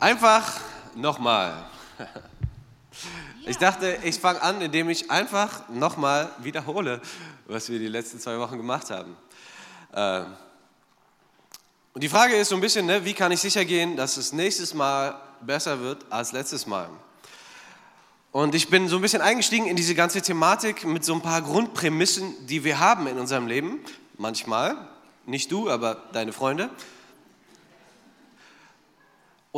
Einfach nochmal. Ich dachte, ich fange an, indem ich einfach nochmal wiederhole, was wir die letzten zwei Wochen gemacht haben. Äh, und die Frage ist so ein bisschen, ne, wie kann ich sicher gehen, dass es nächstes Mal besser wird als letztes Mal? Und ich bin so ein bisschen eingestiegen in diese ganze Thematik mit so ein paar Grundprämissen, die wir haben in unserem Leben. Manchmal, nicht du, aber deine Freunde.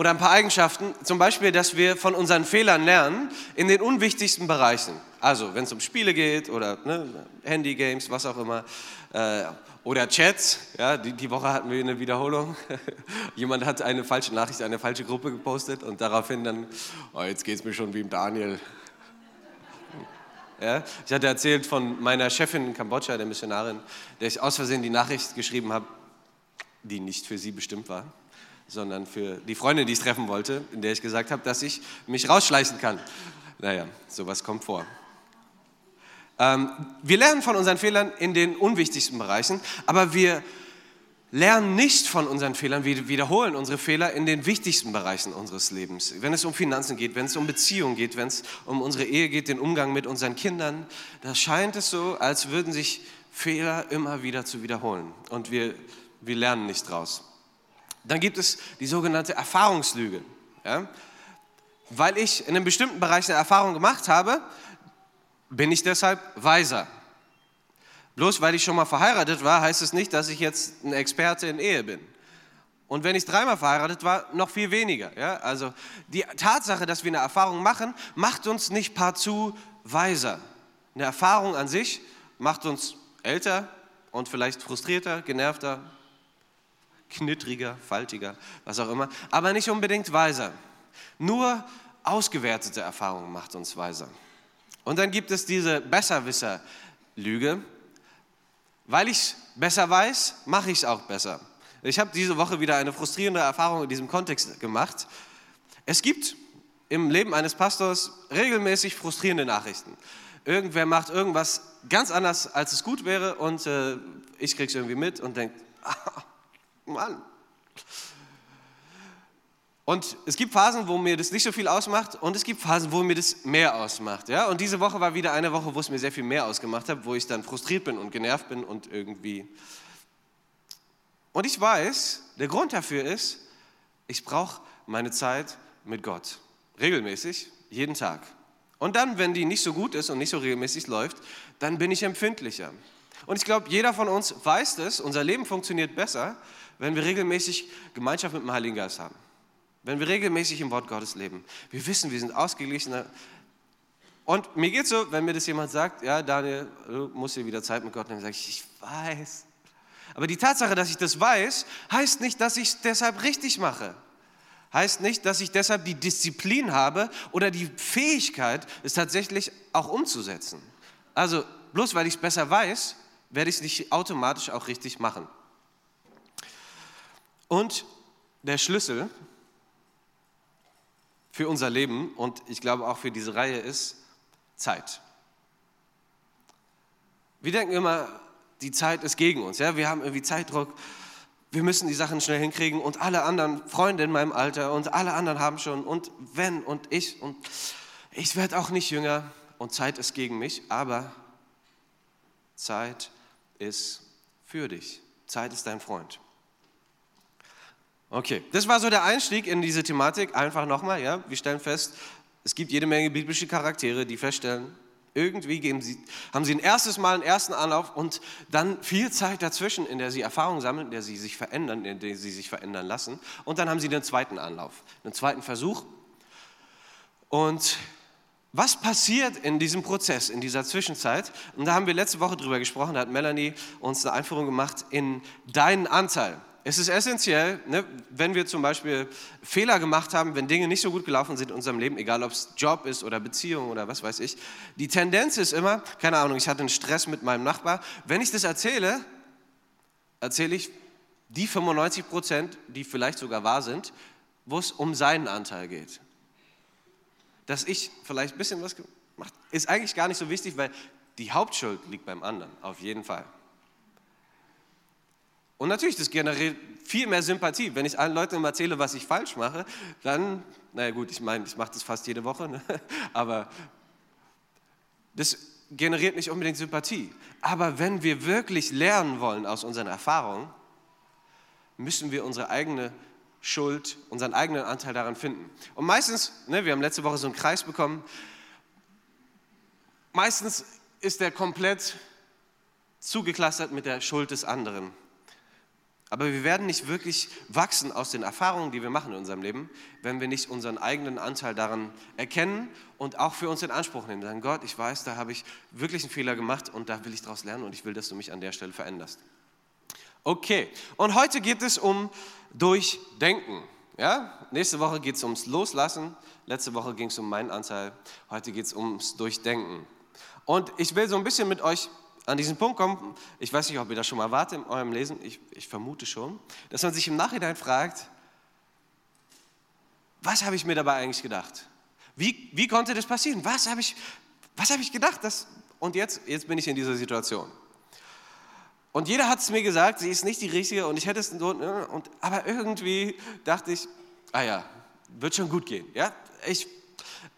Oder ein paar Eigenschaften, zum Beispiel, dass wir von unseren Fehlern lernen in den unwichtigsten Bereichen. Also, wenn es um Spiele geht oder ne, Handy-Games, was auch immer. Äh, oder Chats. Ja, die, die Woche hatten wir eine Wiederholung. Jemand hat eine falsche Nachricht, eine falsche Gruppe gepostet und daraufhin dann, oh, jetzt geht es mir schon wie im Daniel. Ja, ich hatte erzählt von meiner Chefin in Kambodscha, der Missionarin, der ich aus Versehen die Nachricht geschrieben habe, die nicht für sie bestimmt war sondern für die Freundin, die ich treffen wollte, in der ich gesagt habe, dass ich mich rausschleichen kann. Naja, sowas kommt vor. Ähm, wir lernen von unseren Fehlern in den unwichtigsten Bereichen, aber wir lernen nicht von unseren Fehlern, wir wiederholen unsere Fehler in den wichtigsten Bereichen unseres Lebens. Wenn es um Finanzen geht, wenn es um Beziehungen geht, wenn es um unsere Ehe geht, den Umgang mit unseren Kindern, da scheint es so, als würden sich Fehler immer wieder zu wiederholen und wir, wir lernen nicht draus. Dann gibt es die sogenannte Erfahrungslüge. Ja? Weil ich in einem bestimmten Bereich eine Erfahrung gemacht habe, bin ich deshalb weiser. Bloß weil ich schon mal verheiratet war, heißt es nicht, dass ich jetzt ein Experte in Ehe bin. Und wenn ich dreimal verheiratet war, noch viel weniger. Ja? Also die Tatsache, dass wir eine Erfahrung machen, macht uns nicht partout weiser. Eine Erfahrung an sich macht uns älter und vielleicht frustrierter, genervter, knittriger, faltiger, was auch immer, aber nicht unbedingt weiser. Nur ausgewertete Erfahrung macht uns weiser. Und dann gibt es diese Besserwisser-Lüge. Weil ich besser weiß, mache ich es auch besser. Ich habe diese Woche wieder eine frustrierende Erfahrung in diesem Kontext gemacht. Es gibt im Leben eines Pastors regelmäßig frustrierende Nachrichten. Irgendwer macht irgendwas ganz anders, als es gut wäre und äh, ich es irgendwie mit und denke, ah, Mann. Und es gibt Phasen, wo mir das nicht so viel ausmacht und es gibt Phasen, wo mir das mehr ausmacht. Ja? Und diese Woche war wieder eine Woche, wo es mir sehr viel mehr ausgemacht hat, wo ich dann frustriert bin und genervt bin und irgendwie. Und ich weiß, der Grund dafür ist, ich brauche meine Zeit mit Gott. Regelmäßig, jeden Tag. Und dann, wenn die nicht so gut ist und nicht so regelmäßig läuft, dann bin ich empfindlicher. Und ich glaube, jeder von uns weiß das, unser Leben funktioniert besser, wenn wir regelmäßig Gemeinschaft mit dem Heiligen Geist haben. Wenn wir regelmäßig im Wort Gottes leben. Wir wissen, wir sind ausgeglichener. Und mir geht so, wenn mir das jemand sagt, ja, Daniel, du musst dir wieder Zeit mit Gott nehmen, sage ich, ich weiß. Aber die Tatsache, dass ich das weiß, heißt nicht, dass ich es deshalb richtig mache. Heißt nicht, dass ich deshalb die Disziplin habe oder die Fähigkeit, es tatsächlich auch umzusetzen. Also bloß weil ich es besser weiß, werde ich es nicht automatisch auch richtig machen. Und der Schlüssel für unser Leben und ich glaube auch für diese Reihe ist Zeit. Wir denken immer, die Zeit ist gegen uns. Ja? Wir haben irgendwie Zeitdruck, wir müssen die Sachen schnell hinkriegen und alle anderen Freunde in meinem Alter und alle anderen haben schon und wenn und ich und ich werde auch nicht jünger und Zeit ist gegen mich, aber Zeit ist für dich. Zeit ist dein Freund. Okay, das war so der Einstieg in diese Thematik. Einfach nochmal, ja, wir stellen fest, es gibt jede Menge biblische Charaktere, die feststellen, irgendwie sie, haben sie ein erstes Mal einen ersten Anlauf und dann viel Zeit dazwischen, in der sie Erfahrungen sammeln, in der sie sich verändern, in der sie sich verändern lassen. Und dann haben sie den zweiten Anlauf, einen zweiten Versuch. Und was passiert in diesem Prozess, in dieser Zwischenzeit? Und da haben wir letzte Woche drüber gesprochen, da hat Melanie uns eine Einführung gemacht in deinen Anteil es ist essentiell, ne, wenn wir zum Beispiel Fehler gemacht haben, wenn Dinge nicht so gut gelaufen sind in unserem Leben, egal ob es Job ist oder Beziehung oder was weiß ich, die Tendenz ist immer, keine Ahnung, ich hatte einen Stress mit meinem Nachbar, wenn ich das erzähle, erzähle ich die 95 Prozent, die vielleicht sogar wahr sind, wo es um seinen Anteil geht. Dass ich vielleicht ein bisschen was gemacht ist eigentlich gar nicht so wichtig, weil die Hauptschuld liegt beim anderen, auf jeden Fall. Und natürlich, das generiert viel mehr Sympathie. Wenn ich allen Leuten immer erzähle, was ich falsch mache, dann, naja gut, ich meine, ich mache das fast jede Woche, ne? aber das generiert nicht unbedingt Sympathie. Aber wenn wir wirklich lernen wollen aus unseren Erfahrungen, müssen wir unsere eigene Schuld, unseren eigenen Anteil daran finden. Und meistens, ne, wir haben letzte Woche so einen Kreis bekommen, meistens ist der komplett zugeklastert mit der Schuld des anderen. Aber wir werden nicht wirklich wachsen aus den Erfahrungen, die wir machen in unserem Leben, wenn wir nicht unseren eigenen Anteil daran erkennen und auch für uns in Anspruch nehmen. Sagen, Gott, ich weiß, da habe ich wirklich einen Fehler gemacht und da will ich daraus lernen und ich will, dass du mich an der Stelle veränderst. Okay, und heute geht es um Durchdenken. Ja? Nächste Woche geht es ums Loslassen, letzte Woche ging es um meinen Anteil, heute geht es ums Durchdenken. Und ich will so ein bisschen mit euch an diesen Punkt kommen, ich weiß nicht, ob ihr das schon mal wart in eurem Lesen, ich, ich vermute schon, dass man sich im Nachhinein fragt, was habe ich mir dabei eigentlich gedacht? Wie, wie konnte das passieren? Was habe ich, was hab ich gedacht? Das, und jetzt, jetzt bin ich in dieser Situation. Und jeder hat es mir gesagt, sie ist nicht die richtige und ich hätte es so, ne, und, aber irgendwie dachte ich, ah ja, wird schon gut gehen. Ja? Ich,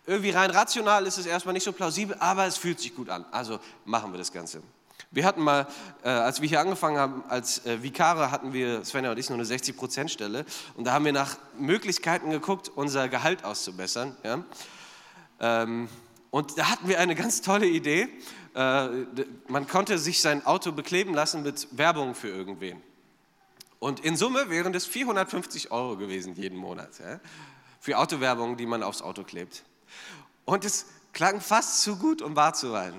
irgendwie rein rational ist es erstmal nicht so plausibel, aber es fühlt sich gut an. Also machen wir das Ganze. Wir hatten mal, äh, als wir hier angefangen haben, als äh, Vikare hatten wir, Svenja und ich, nur eine 60-Prozent-Stelle. Und da haben wir nach Möglichkeiten geguckt, unser Gehalt auszubessern. Ja? Ähm, und da hatten wir eine ganz tolle Idee. Äh, man konnte sich sein Auto bekleben lassen mit Werbung für irgendwen. Und in Summe wären das 450 Euro gewesen jeden Monat. Ja? Für Autowerbung, die man aufs Auto klebt. Und es klang fast zu gut, um wahr zu sein.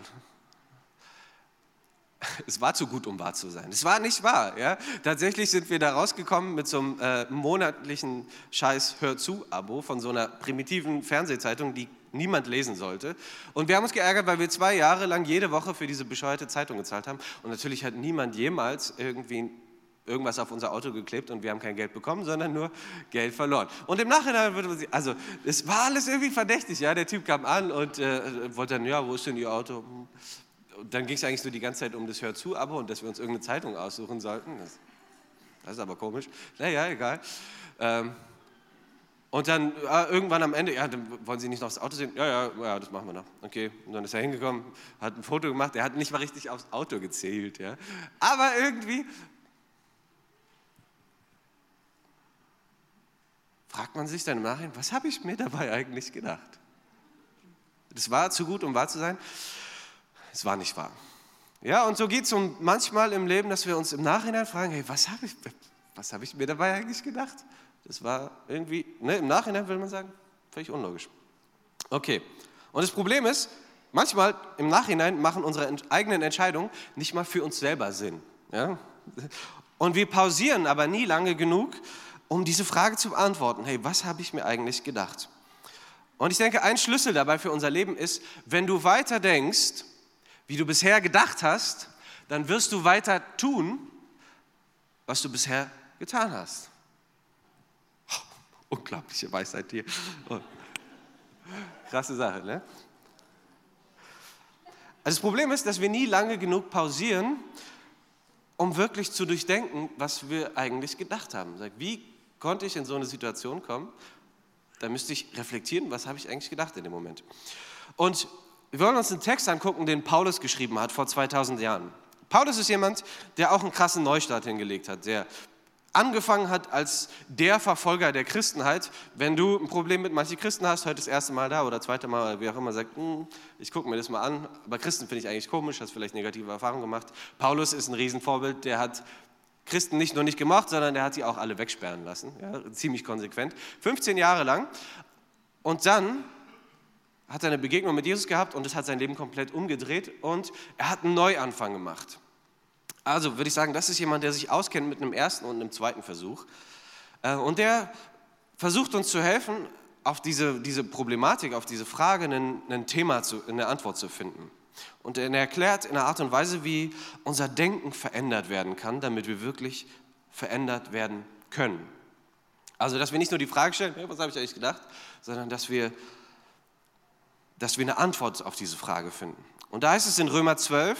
Es war zu gut, um wahr zu sein. Es war nicht wahr. Ja? Tatsächlich sind wir da rausgekommen mit so einem äh, monatlichen Scheiß Hör zu-Abo von so einer primitiven Fernsehzeitung, die niemand lesen sollte. Und wir haben uns geärgert, weil wir zwei Jahre lang jede Woche für diese bescheuerte Zeitung gezahlt haben. Und natürlich hat niemand jemals irgendwie irgendwas auf unser Auto geklebt und wir haben kein Geld bekommen, sondern nur Geld verloren. Und im Nachhinein würde man sich, also es war alles irgendwie verdächtig, ja, der Typ kam an und äh, wollte dann, ja, wo ist denn Ihr Auto? Dann ging es eigentlich nur die ganze Zeit um das Hör zu Abo und dass wir uns irgendeine Zeitung aussuchen sollten. Das, das ist aber komisch. Naja, egal. Ähm, und dann äh, irgendwann am Ende, ja, dann wollen Sie nicht noch das Auto sehen? Ja, ja, ja, das machen wir noch. Okay. Und dann ist er hingekommen, hat ein Foto gemacht, er hat nicht mal richtig aufs Auto gezählt. Ja. Aber irgendwie fragt man sich dann im Nachhinein, was habe ich mir dabei eigentlich gedacht? Das war zu gut, um wahr zu sein. Es war nicht wahr. Ja, und so geht es um manchmal im Leben, dass wir uns im Nachhinein fragen, hey, was habe ich, hab ich mir dabei eigentlich gedacht? Das war irgendwie, ne, im Nachhinein will man sagen, völlig unlogisch. Okay, und das Problem ist, manchmal im Nachhinein machen unsere eigenen Entscheidungen nicht mal für uns selber Sinn. Ja? Und wir pausieren aber nie lange genug, um diese Frage zu beantworten. Hey, was habe ich mir eigentlich gedacht? Und ich denke, ein Schlüssel dabei für unser Leben ist, wenn du weiter denkst, wie du bisher gedacht hast, dann wirst du weiter tun, was du bisher getan hast. Oh, unglaubliche Weisheit hier. Oh. Krasse Sache, ne? Also das Problem ist, dass wir nie lange genug pausieren, um wirklich zu durchdenken, was wir eigentlich gedacht haben. Wie konnte ich in so eine Situation kommen? Da müsste ich reflektieren, was habe ich eigentlich gedacht in dem Moment. Und wir wollen uns einen Text angucken, den Paulus geschrieben hat vor 2000 Jahren. Paulus ist jemand, der auch einen krassen Neustart hingelegt hat, der angefangen hat als der Verfolger der Christenheit. Wenn du ein Problem mit manchen Christen hast, heute das erste Mal da oder zweite Mal, wie auch immer, sagt, hm, ich gucke mir das mal an, aber Christen finde ich eigentlich komisch, hast vielleicht negative Erfahrungen gemacht. Paulus ist ein Riesenvorbild, der hat Christen nicht nur nicht gemacht, sondern der hat sie auch alle wegsperren lassen. Ja, ziemlich konsequent. 15 Jahre lang. Und dann hat eine Begegnung mit Jesus gehabt und es hat sein Leben komplett umgedreht und er hat einen Neuanfang gemacht. Also würde ich sagen, das ist jemand, der sich auskennt mit einem ersten und einem zweiten Versuch. Äh, und der versucht uns zu helfen, auf diese, diese Problematik, auf diese Frage ein, ein Thema, zu, eine Antwort zu finden. Und er erklärt in einer Art und Weise, wie unser Denken verändert werden kann, damit wir wirklich verändert werden können. Also, dass wir nicht nur die Frage stellen, was habe ich eigentlich gedacht, sondern dass wir, dass wir eine Antwort auf diese Frage finden. Und da heißt es in Römer 12,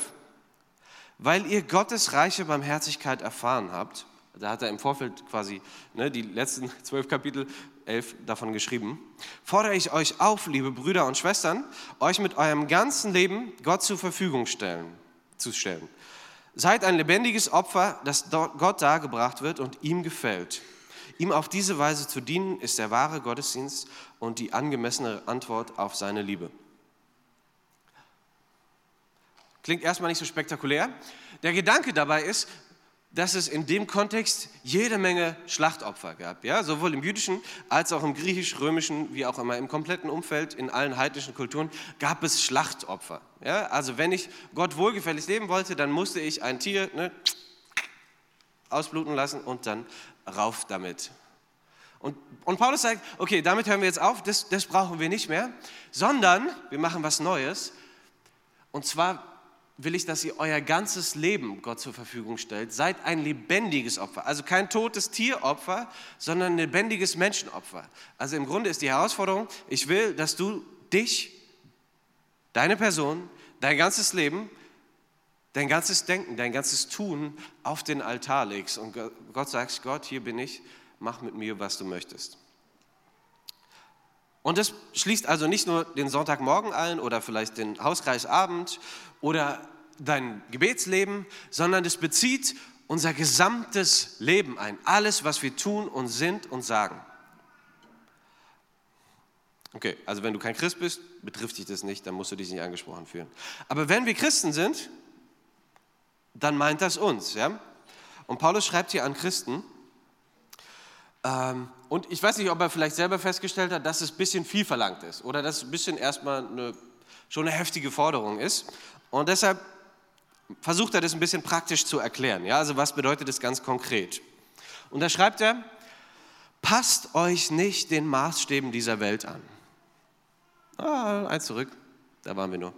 weil ihr Gottes reiche Barmherzigkeit erfahren habt, Da hat er im Vorfeld quasi ne, die letzten zwölf Kapitel, elf davon geschrieben. Fordere ich euch auf, liebe Brüder und Schwestern, euch mit eurem ganzen Leben Gott zur Verfügung stellen, zu stellen. Seid ein lebendiges Opfer, das Gott dargebracht wird und ihm gefällt. Ihm auf diese Weise zu dienen, ist der wahre Gottesdienst und die angemessene Antwort auf seine Liebe. Klingt erstmal nicht so spektakulär. Der Gedanke dabei ist, dass es in dem Kontext jede Menge Schlachtopfer gab, ja, sowohl im jüdischen als auch im griechisch-römischen, wie auch immer im kompletten Umfeld in allen heidnischen Kulturen gab es Schlachtopfer. Ja? Also wenn ich Gott wohlgefällig leben wollte, dann musste ich ein Tier ne, ausbluten lassen und dann rauf damit. Und, und Paulus sagt, okay, damit hören wir jetzt auf, das, das brauchen wir nicht mehr, sondern wir machen was Neues. Und zwar will ich, dass ihr euer ganzes Leben Gott zur Verfügung stellt. Seid ein lebendiges Opfer. Also kein totes Tieropfer, sondern ein lebendiges Menschenopfer. Also im Grunde ist die Herausforderung, ich will, dass du dich, deine Person, dein ganzes Leben, dein ganzes Denken, dein ganzes Tun auf den Altar legst. Und Gott sagt, Gott, hier bin ich, mach mit mir, was du möchtest. Und das schließt also nicht nur den Sonntagmorgen ein oder vielleicht den Hauskreisabend oder dein Gebetsleben, sondern es bezieht unser gesamtes Leben ein. Alles, was wir tun und sind und sagen. Okay, also wenn du kein Christ bist, betrifft dich das nicht, dann musst du dich nicht angesprochen fühlen. Aber wenn wir Christen sind, dann meint das uns. Ja? Und Paulus schreibt hier an Christen, ähm, und ich weiß nicht, ob er vielleicht selber festgestellt hat, dass es ein bisschen viel verlangt ist oder dass es ein bisschen erstmal eine, schon eine heftige Forderung ist. Und deshalb versucht er das ein bisschen praktisch zu erklären. Ja? Also was bedeutet das ganz konkret? Und da schreibt er, passt euch nicht den Maßstäben dieser Welt an. Ah, eins zurück, da waren wir nur.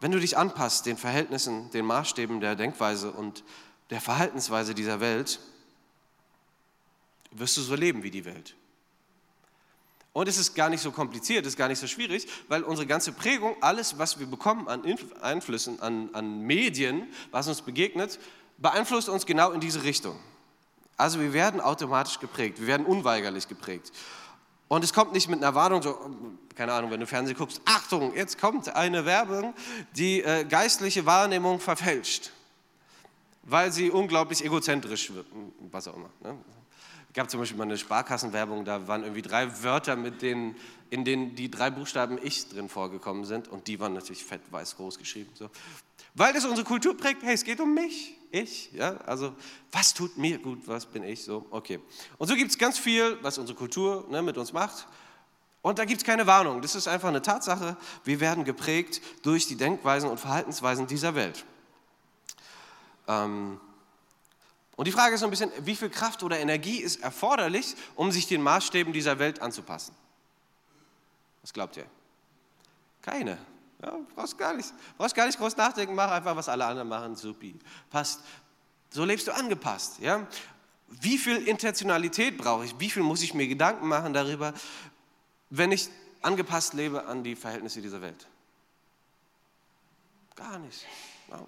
Wenn du dich anpasst den Verhältnissen, den Maßstäben der Denkweise und der Verhaltensweise dieser Welt, wirst du so leben wie die Welt. Und es ist gar nicht so kompliziert, es ist gar nicht so schwierig, weil unsere ganze Prägung, alles, was wir bekommen an Einflüssen, an, an Medien, was uns begegnet, beeinflusst uns genau in diese Richtung. Also wir werden automatisch geprägt, wir werden unweigerlich geprägt. Und es kommt nicht mit einer Warnung, so, keine Ahnung, wenn du Fernsehen guckst, Achtung, jetzt kommt eine Werbung, die äh, geistliche Wahrnehmung verfälscht, weil sie unglaublich egozentrisch wird, was auch immer. Ne? Es gab zum Beispiel mal eine Sparkassenwerbung, da waren irgendwie drei Wörter, mit denen, in denen die drei Buchstaben Ich drin vorgekommen sind und die waren natürlich fett weiß groß geschrieben. So. Weil das unsere Kultur prägt, hey, es geht um mich, ich, ja, also was tut mir gut, was bin ich, so, okay. Und so gibt es ganz viel, was unsere Kultur ne, mit uns macht und da gibt es keine Warnung, das ist einfach eine Tatsache, wir werden geprägt durch die Denkweisen und Verhaltensweisen dieser Welt. Ähm, und die Frage ist so ein bisschen, wie viel Kraft oder Energie ist erforderlich, um sich den Maßstäben dieser Welt anzupassen? Was glaubt ihr? Keine. Ja, brauchst gar nicht, brauchst gar nicht groß nachdenken, mach einfach, was alle anderen machen, supi. Passt. So lebst du angepasst. Ja? Wie viel Intentionalität brauche ich? Wie viel muss ich mir Gedanken machen darüber, wenn ich angepasst lebe an die Verhältnisse dieser Welt? Gar nicht. Ja.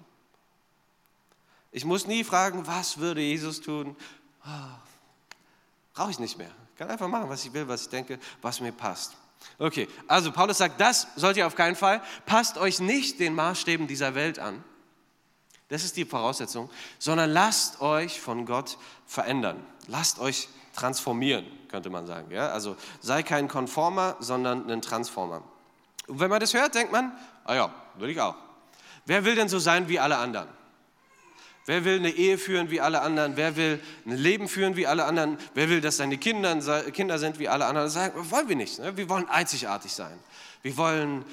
Ich muss nie fragen, was würde Jesus tun? Oh, Brauche ich nicht mehr. Ich kann einfach machen, was ich will, was ich denke, was mir passt. Okay, also Paulus sagt, das sollt ihr auf keinen Fall. Passt euch nicht den Maßstäben dieser Welt an. Das ist die Voraussetzung, sondern lasst euch von Gott verändern. Lasst euch transformieren, könnte man sagen. Ja? Also sei kein Konformer, sondern ein Transformer. Und wenn man das hört, denkt man, ah ja, will ich auch. Wer will denn so sein wie alle anderen? Wer will eine Ehe führen wie alle anderen? Wer will ein Leben führen wie alle anderen? Wer will, dass seine Kinder, Kinder sind wie alle anderen? Das wollen wir nicht. Ne? Wir wollen einzigartig sein. Wir wollen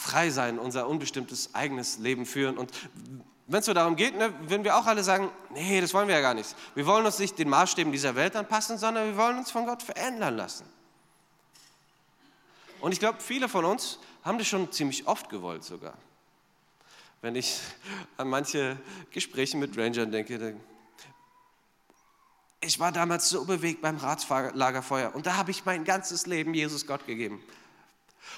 frei sein, unser unbestimmtes eigenes Leben führen. Und wenn es so darum geht, ne, würden wir auch alle sagen, nee, das wollen wir ja gar nicht. Wir wollen uns nicht den Maßstäben dieser Welt anpassen, sondern wir wollen uns von Gott verändern lassen. Und ich glaube, viele von uns haben das schon ziemlich oft gewollt sogar. Wenn ich an manche Gespräche mit Rangern denke, ich war damals so bewegt beim Ratslagerfeuer und da habe ich mein ganzes Leben Jesus Gott gegeben.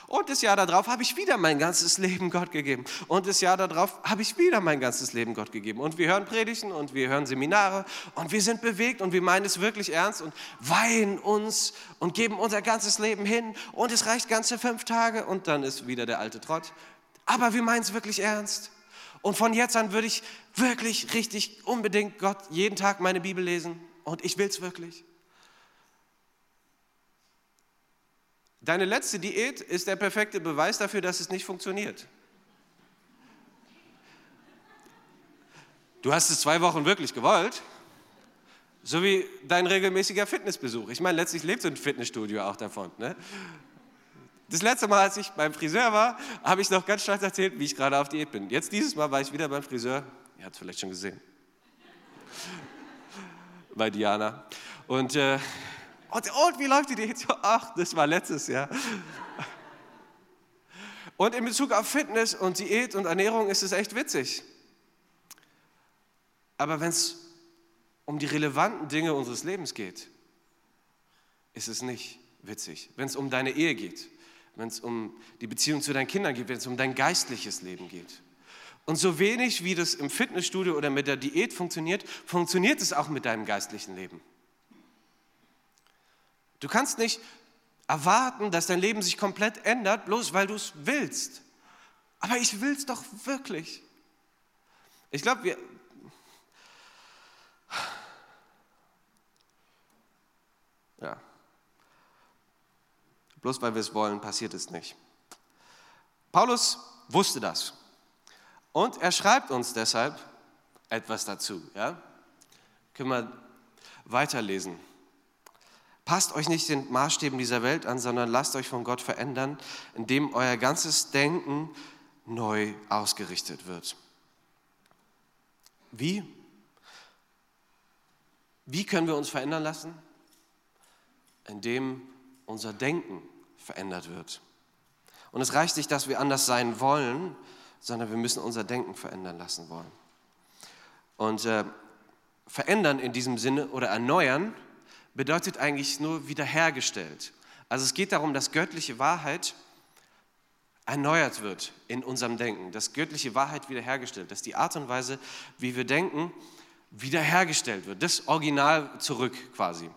Und das Jahr darauf habe ich wieder mein ganzes Leben Gott gegeben. Und das Jahr darauf habe ich wieder mein ganzes Leben Gott gegeben. Und wir hören Predigten und wir hören Seminare und wir sind bewegt und wir meinen es wirklich ernst und weihen uns und geben unser ganzes Leben hin. Und es reicht ganze fünf Tage und dann ist wieder der alte Trott. Aber wir meinen es wirklich ernst. Und von jetzt an würde ich wirklich richtig unbedingt Gott jeden Tag meine Bibel lesen. Und ich will es wirklich. Deine letzte Diät ist der perfekte Beweis dafür, dass es nicht funktioniert. Du hast es zwei Wochen wirklich gewollt, so wie dein regelmäßiger Fitnessbesuch. Ich meine, letztlich lebt so ein Fitnessstudio auch davon. Ne? Das letzte Mal, als ich beim Friseur war, habe ich noch ganz stolz erzählt, wie ich gerade auf Diät bin. Jetzt dieses Mal war ich wieder beim Friseur. Ihr habt es vielleicht schon gesehen. Bei Diana. Und äh, und, und wie läuft die Diät? Ach, das war letztes Jahr. Und in Bezug auf Fitness und Diät und Ernährung ist es echt witzig. Aber wenn es um die relevanten Dinge unseres Lebens geht, ist es nicht witzig. Wenn es um deine Ehe geht, wenn es um die Beziehung zu deinen Kindern geht, wenn es um dein geistliches Leben geht. Und so wenig wie das im Fitnessstudio oder mit der Diät funktioniert, funktioniert es auch mit deinem geistlichen Leben. Du kannst nicht erwarten, dass dein Leben sich komplett ändert, bloß weil du es willst. Aber ich will es doch wirklich. Ich glaube, wir... Ja. Bloß weil wir es wollen, passiert es nicht. Paulus wusste das. Und er schreibt uns deshalb etwas dazu. Ja? Können wir weiterlesen. Passt euch nicht den Maßstäben dieser Welt an, sondern lasst euch von Gott verändern, indem euer ganzes Denken neu ausgerichtet wird. Wie? Wie können wir uns verändern lassen? Indem unser Denken verändert wird. Und es reicht nicht, dass wir anders sein wollen, sondern wir müssen unser Denken verändern lassen wollen. Und äh, verändern in diesem Sinne oder erneuern bedeutet eigentlich nur wiederhergestellt. Also es geht darum, dass göttliche Wahrheit erneuert wird in unserem Denken, dass göttliche Wahrheit wiederhergestellt, dass die Art und Weise, wie wir denken, wiederhergestellt wird, das Original zurück quasi.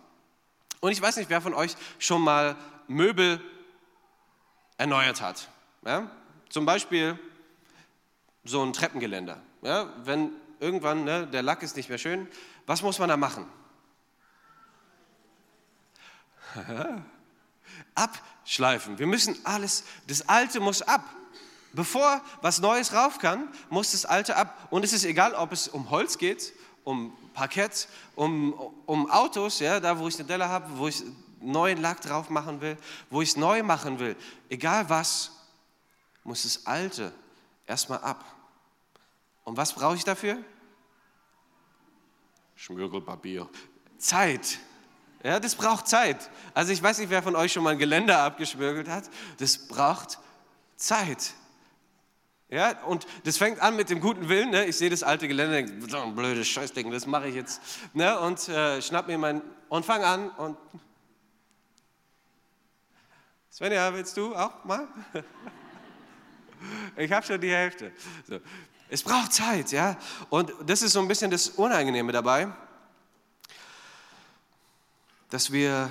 Und ich weiß nicht, wer von euch schon mal Möbel erneuert hat. Ja? Zum Beispiel so ein Treppengeländer. Ja? Wenn irgendwann ne, der Lack ist nicht mehr schön, was muss man da machen? Abschleifen. Wir müssen alles, das Alte muss ab. Bevor was Neues rauf kann, muss das Alte ab. Und es ist egal, ob es um Holz geht, um Parkett, um, um Autos, ja, da wo ich eine Delle habe, wo ich neuen Lack drauf machen will, wo ich es neu machen will. Egal was, muss das Alte erstmal ab. Und was brauche ich dafür? Schmirgelpapier. Zeit. Ja, das braucht Zeit. Also ich weiß nicht, wer von euch schon mal ein Geländer abgeschmirgelt hat. Das braucht Zeit. Ja, und das fängt an mit dem guten Willen. Ne? Ich sehe das alte Geländer, denke, so ein blödes Scheißding, das mache ich jetzt. Ne? Und äh, schnapp mir mein und fang an und Svenja, willst du auch mal? ich habe schon die Hälfte. So. Es braucht Zeit, ja. Und das ist so ein bisschen das Unangenehme dabei dass wir,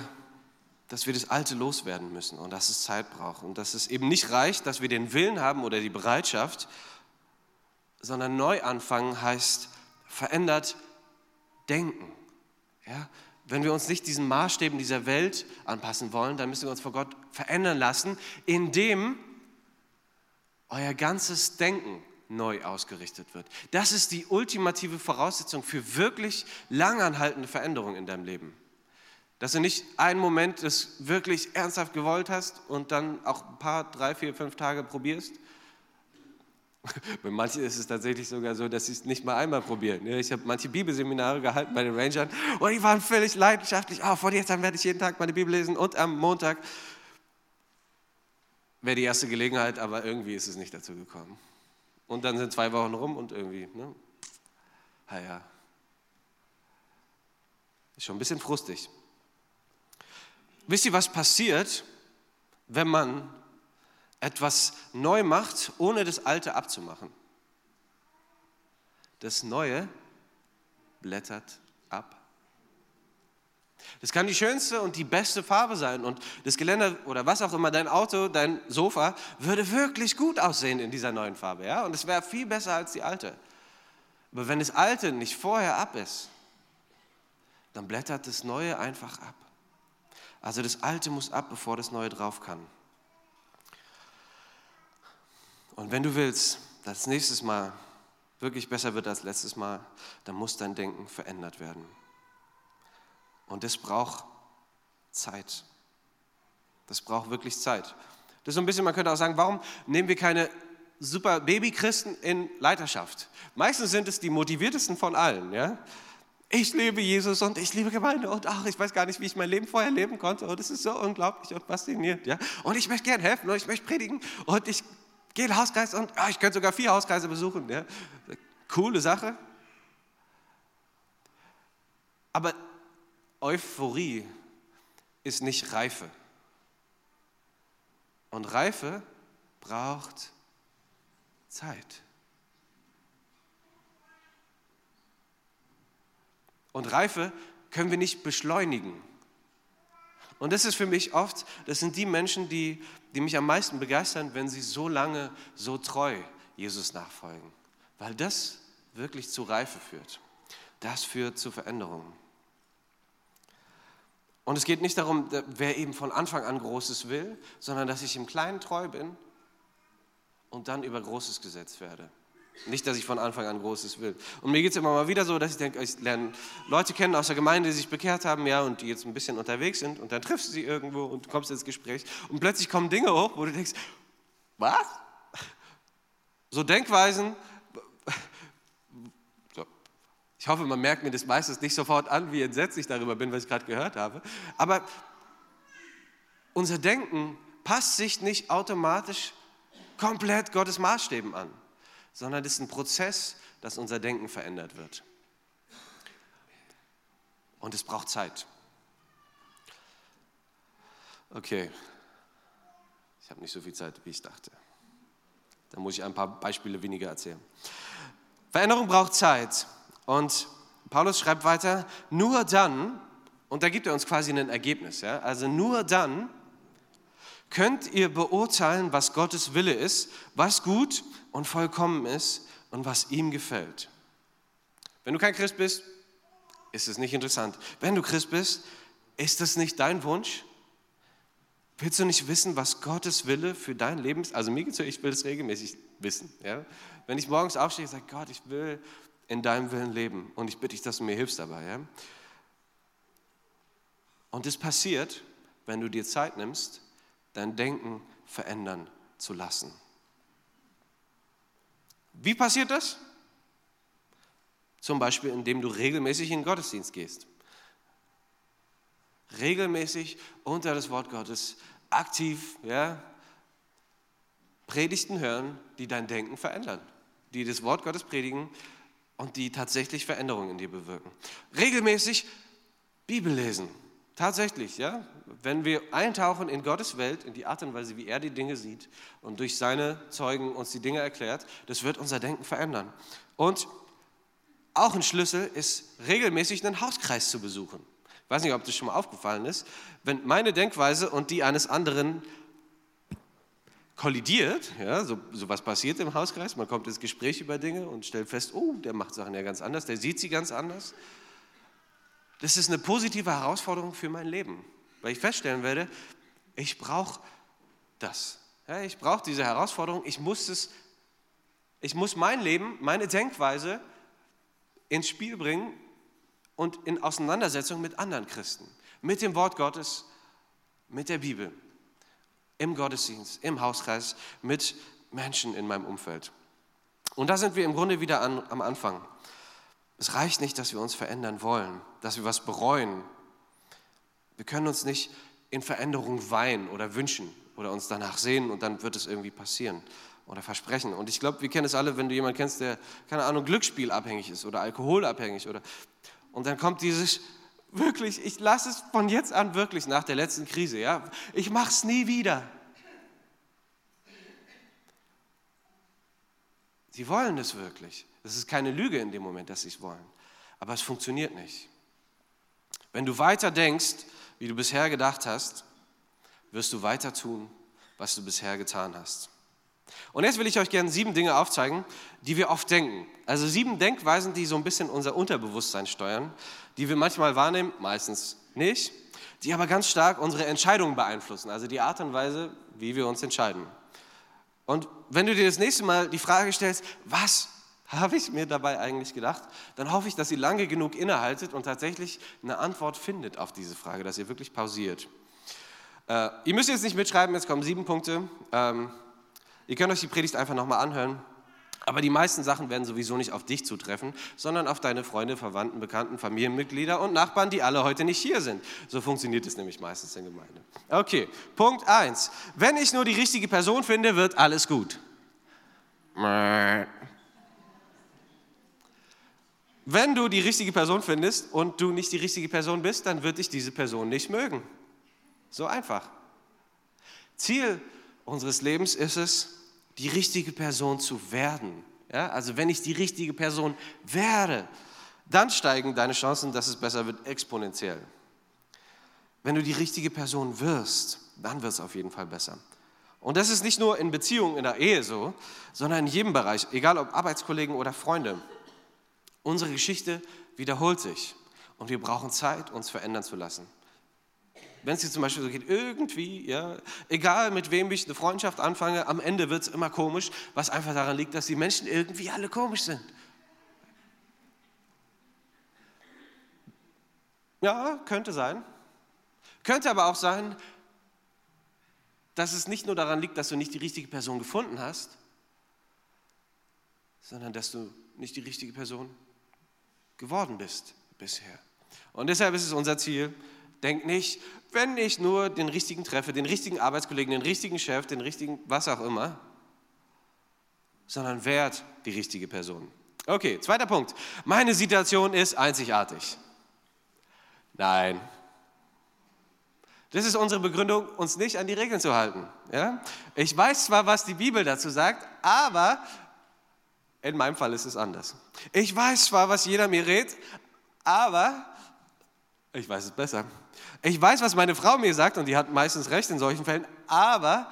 dass wir das Alte loswerden müssen und dass es Zeit braucht und dass es eben nicht reicht, dass wir den Willen haben oder die Bereitschaft, sondern neu anfangen heißt verändert denken. Ja? Wenn wir uns nicht diesen Maßstäben dieser Welt anpassen wollen, dann müssen wir uns vor Gott verändern lassen, indem euer ganzes Denken neu ausgerichtet wird. Das ist die ultimative Voraussetzung für wirklich langanhaltende Veränderungen in deinem Leben. Dass du nicht einen Moment das wirklich ernsthaft gewollt hast und dann auch ein paar, drei, vier, fünf Tage probierst. Bei manchen ist es tatsächlich sogar so, dass sie es nicht mal einmal probieren. Ich habe manche Bibelseminare gehalten bei den Rangern und die waren völlig leidenschaftlich. Oh, von jetzt an werde ich jeden Tag meine Bibel lesen und am Montag wäre die erste Gelegenheit, aber irgendwie ist es nicht dazu gekommen. Und dann sind zwei Wochen rum und irgendwie, ne? Ja, Ist schon ein bisschen frustig. Wisst ihr, was passiert, wenn man etwas neu macht, ohne das Alte abzumachen. Das Neue blättert ab. Das kann die schönste und die beste Farbe sein und das Geländer oder was auch immer, dein Auto, dein Sofa würde wirklich gut aussehen in dieser neuen Farbe, ja? Und es wäre viel besser als die alte. Aber wenn das alte nicht vorher ab ist, dann blättert das neue einfach ab. Also das alte muss ab, bevor das neue drauf kann. Und wenn du willst, dass das nächstes Mal wirklich besser wird als letztes Mal, dann muss dein Denken verändert werden. Und das braucht Zeit. Das braucht wirklich Zeit. Das ist so ein bisschen, man könnte auch sagen, warum nehmen wir keine super Babychristen in Leiterschaft? Meistens sind es die motiviertesten von allen. Ja? Ich liebe Jesus und ich liebe Gemeinde und ach, ich weiß gar nicht, wie ich mein Leben vorher leben konnte und es ist so unglaublich und faszinierend. Ja? Und ich möchte gerne helfen und ich möchte predigen und ich gehe in Hauskreis und ach, ich könnte sogar vier Hauskreise besuchen. Ja? Coole Sache. Aber Euphorie ist nicht Reife. Und Reife braucht Zeit. Und Reife können wir nicht beschleunigen. Und das ist für mich oft, das sind die Menschen, die, die mich am meisten begeistern, wenn sie so lange, so treu Jesus nachfolgen. Weil das wirklich zu Reife führt. Das führt zu Veränderungen. Und es geht nicht darum, wer eben von Anfang an Großes will, sondern dass ich im Kleinen treu bin und dann über Großes gesetzt werde. Nicht, dass ich von Anfang an Großes will. Und mir geht es immer mal wieder so, dass ich denke, ich lerne Leute kennen aus der Gemeinde, die sich bekehrt haben, ja, und die jetzt ein bisschen unterwegs sind und dann triffst du sie irgendwo und kommst ins Gespräch und plötzlich kommen Dinge hoch, wo du denkst, was? So Denkweisen, ich hoffe, man merkt mir das meistens nicht sofort an, wie entsetzt ich darüber bin, was ich gerade gehört habe. Aber unser Denken passt sich nicht automatisch komplett Gottes Maßstäben an, sondern es ist ein Prozess, dass unser Denken verändert wird. Und es braucht Zeit. Okay, ich habe nicht so viel Zeit, wie ich dachte. Da muss ich ein paar Beispiele weniger erzählen. Veränderung braucht Zeit. Und Paulus schreibt weiter, nur dann, und da gibt er uns quasi ein Ergebnis, ja? also nur dann könnt ihr beurteilen, was Gottes Wille ist, was gut und vollkommen ist und was ihm gefällt. Wenn du kein Christ bist, ist es nicht interessant. Wenn du Christ bist, ist das nicht dein Wunsch? Willst du nicht wissen, was Gottes Wille für dein Leben ist? Also mir geht es so, ich will es regelmäßig wissen. Ja? Wenn ich morgens aufstehe sage, Gott, ich will in deinem Willen leben. Und ich bitte dich, dass du mir hilfst dabei. Ja? Und es passiert, wenn du dir Zeit nimmst, dein Denken verändern zu lassen. Wie passiert das? Zum Beispiel, indem du regelmäßig in den Gottesdienst gehst. Regelmäßig unter das Wort Gottes aktiv ja, Predigten hören, die dein Denken verändern, die das Wort Gottes predigen, und die tatsächlich Veränderungen in dir bewirken. Regelmäßig Bibel lesen. Tatsächlich, ja. Wenn wir eintauchen in Gottes Welt, in die Art und Weise, wie er die Dinge sieht und durch seine Zeugen uns die Dinge erklärt, das wird unser Denken verändern. Und auch ein Schlüssel ist, regelmäßig einen Hauskreis zu besuchen. Ich weiß nicht, ob das schon mal aufgefallen ist. Wenn meine Denkweise und die eines anderen kollidiert, ja, so, so was passiert im Hauskreis, man kommt ins Gespräch über Dinge und stellt fest, oh, der macht Sachen ja ganz anders, der sieht sie ganz anders. Das ist eine positive Herausforderung für mein Leben, weil ich feststellen werde, ich brauche das. Ja, ich brauche diese Herausforderung, ich muss es, ich muss mein Leben, meine Denkweise ins Spiel bringen und in Auseinandersetzung mit anderen Christen, mit dem Wort Gottes, mit der Bibel im Gottesdienst, im Hauskreis mit Menschen in meinem Umfeld. Und da sind wir im Grunde wieder an, am Anfang. Es reicht nicht, dass wir uns verändern wollen, dass wir was bereuen. Wir können uns nicht in Veränderung weinen oder wünschen oder uns danach sehen und dann wird es irgendwie passieren oder versprechen. Und ich glaube, wir kennen es alle, wenn du jemanden kennst, der, keine Ahnung, Glücksspielabhängig ist oder alkoholabhängig oder und dann kommt dieses Wirklich, ich lasse es von jetzt an wirklich nach der letzten Krise, ja. Ich mache es nie wieder. Die wollen es wirklich. Es ist keine Lüge in dem Moment, dass sie es wollen. Aber es funktioniert nicht. Wenn du weiter denkst, wie du bisher gedacht hast, wirst du weiter tun, was du bisher getan hast. Und jetzt will ich euch gerne sieben Dinge aufzeigen, die wir oft denken. Also sieben Denkweisen, die so ein bisschen unser Unterbewusstsein steuern, die wir manchmal wahrnehmen, meistens nicht, die aber ganz stark unsere Entscheidungen beeinflussen, also die Art und Weise, wie wir uns entscheiden. Und wenn du dir das nächste Mal die Frage stellst, was habe ich mir dabei eigentlich gedacht, dann hoffe ich, dass ihr lange genug innehaltet und tatsächlich eine Antwort findet auf diese Frage, dass ihr wirklich pausiert. Äh, ihr müsst jetzt nicht mitschreiben, jetzt kommen sieben Punkte. Ähm, ihr könnt euch die Predigt einfach nochmal anhören. Aber die meisten Sachen werden sowieso nicht auf dich zutreffen, sondern auf deine Freunde, Verwandten, Bekannten, Familienmitglieder und Nachbarn, die alle heute nicht hier sind. So funktioniert es nämlich meistens in Gemeinde. Okay, Punkt 1. Wenn ich nur die richtige Person finde, wird alles gut. Wenn du die richtige Person findest und du nicht die richtige Person bist, dann wird dich diese Person nicht mögen. So einfach. Ziel unseres Lebens ist es, die richtige Person zu werden. Ja, also wenn ich die richtige Person werde, dann steigen deine Chancen, dass es besser wird, exponentiell. Wenn du die richtige Person wirst, dann wird es auf jeden Fall besser. Und das ist nicht nur in Beziehungen in der Ehe so, sondern in jedem Bereich, egal ob Arbeitskollegen oder Freunde. Unsere Geschichte wiederholt sich und wir brauchen Zeit, uns verändern zu lassen wenn es dir zum Beispiel so geht, irgendwie, ja, egal mit wem ich eine Freundschaft anfange, am Ende wird es immer komisch, was einfach daran liegt, dass die Menschen irgendwie alle komisch sind. Ja, könnte sein. Könnte aber auch sein, dass es nicht nur daran liegt, dass du nicht die richtige Person gefunden hast, sondern dass du nicht die richtige Person geworden bist bisher. Und deshalb ist es unser Ziel, denk nicht, wenn ich nur den richtigen treffe, den richtigen Arbeitskollegen, den richtigen Chef, den richtigen was auch immer, sondern werd die richtige Person. Okay, zweiter Punkt. Meine Situation ist einzigartig. Nein. Das ist unsere Begründung, uns nicht an die Regeln zu halten. Ja? Ich weiß zwar, was die Bibel dazu sagt, aber in meinem Fall ist es anders. Ich weiß zwar, was jeder mir redet, aber ich weiß es besser. Ich weiß, was meine Frau mir sagt und die hat meistens recht in solchen Fällen, aber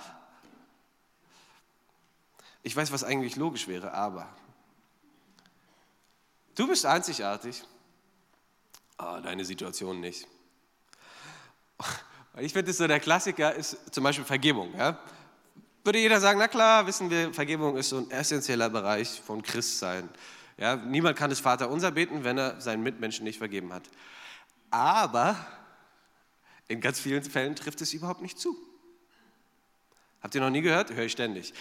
ich weiß, was eigentlich logisch wäre, aber du bist einzigartig, oh, deine Situation nicht. Ich finde, so der Klassiker ist zum Beispiel Vergebung. Ja? Würde jeder sagen, na klar, wissen wir, Vergebung ist so ein essentieller Bereich von Christsein. Ja? Niemand kann das Vater unser beten, wenn er seinen Mitmenschen nicht vergeben hat. Aber in ganz vielen Fällen trifft es überhaupt nicht zu. Habt ihr noch nie gehört? Höre ich ständig.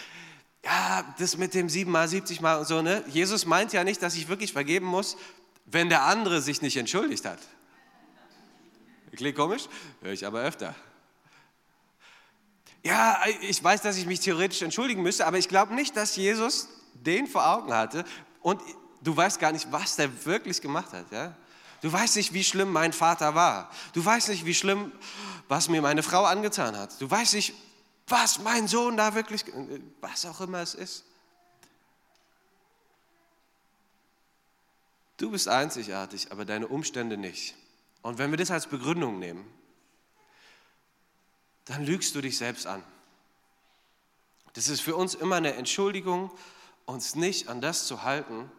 Ja, das mit dem siebenmal, siebzigmal und so, ne? Jesus meint ja nicht, dass ich wirklich vergeben muss, wenn der andere sich nicht entschuldigt hat. Klingt komisch? Höre ich aber öfter. Ja, ich weiß, dass ich mich theoretisch entschuldigen müsste, aber ich glaube nicht, dass Jesus den vor Augen hatte und du weißt gar nicht, was der wirklich gemacht hat. Ja? Du weißt nicht, wie schlimm mein Vater war. Du weißt nicht, wie schlimm, was mir meine Frau angetan hat. Du weißt nicht, was mein Sohn da wirklich, was auch immer es ist. Du bist einzigartig, aber deine Umstände nicht. Und wenn wir das als Begründung nehmen, dann lügst du dich selbst an. Das ist für uns immer eine Entschuldigung, uns nicht an das zu halten,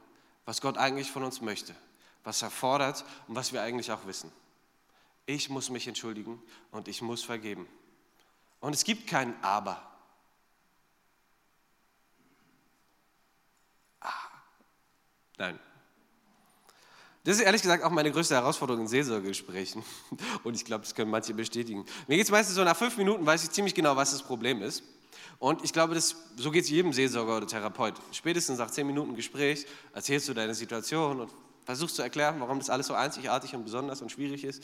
was Gott eigentlich von uns möchte was er fordert und was wir eigentlich auch wissen. Ich muss mich entschuldigen und ich muss vergeben. Und es gibt kein Aber. Ah. Nein. Das ist ehrlich gesagt auch meine größte Herausforderung in Seelsorgegesprächen. Und ich glaube, das können manche bestätigen. Mir geht es meistens so, nach fünf Minuten weiß ich ziemlich genau, was das Problem ist. Und ich glaube, das, so geht es jedem Seelsorger oder Therapeut. Spätestens nach zehn Minuten Gespräch erzählst du deine Situation und versuchst zu erklären, warum das alles so einzigartig und besonders und schwierig ist.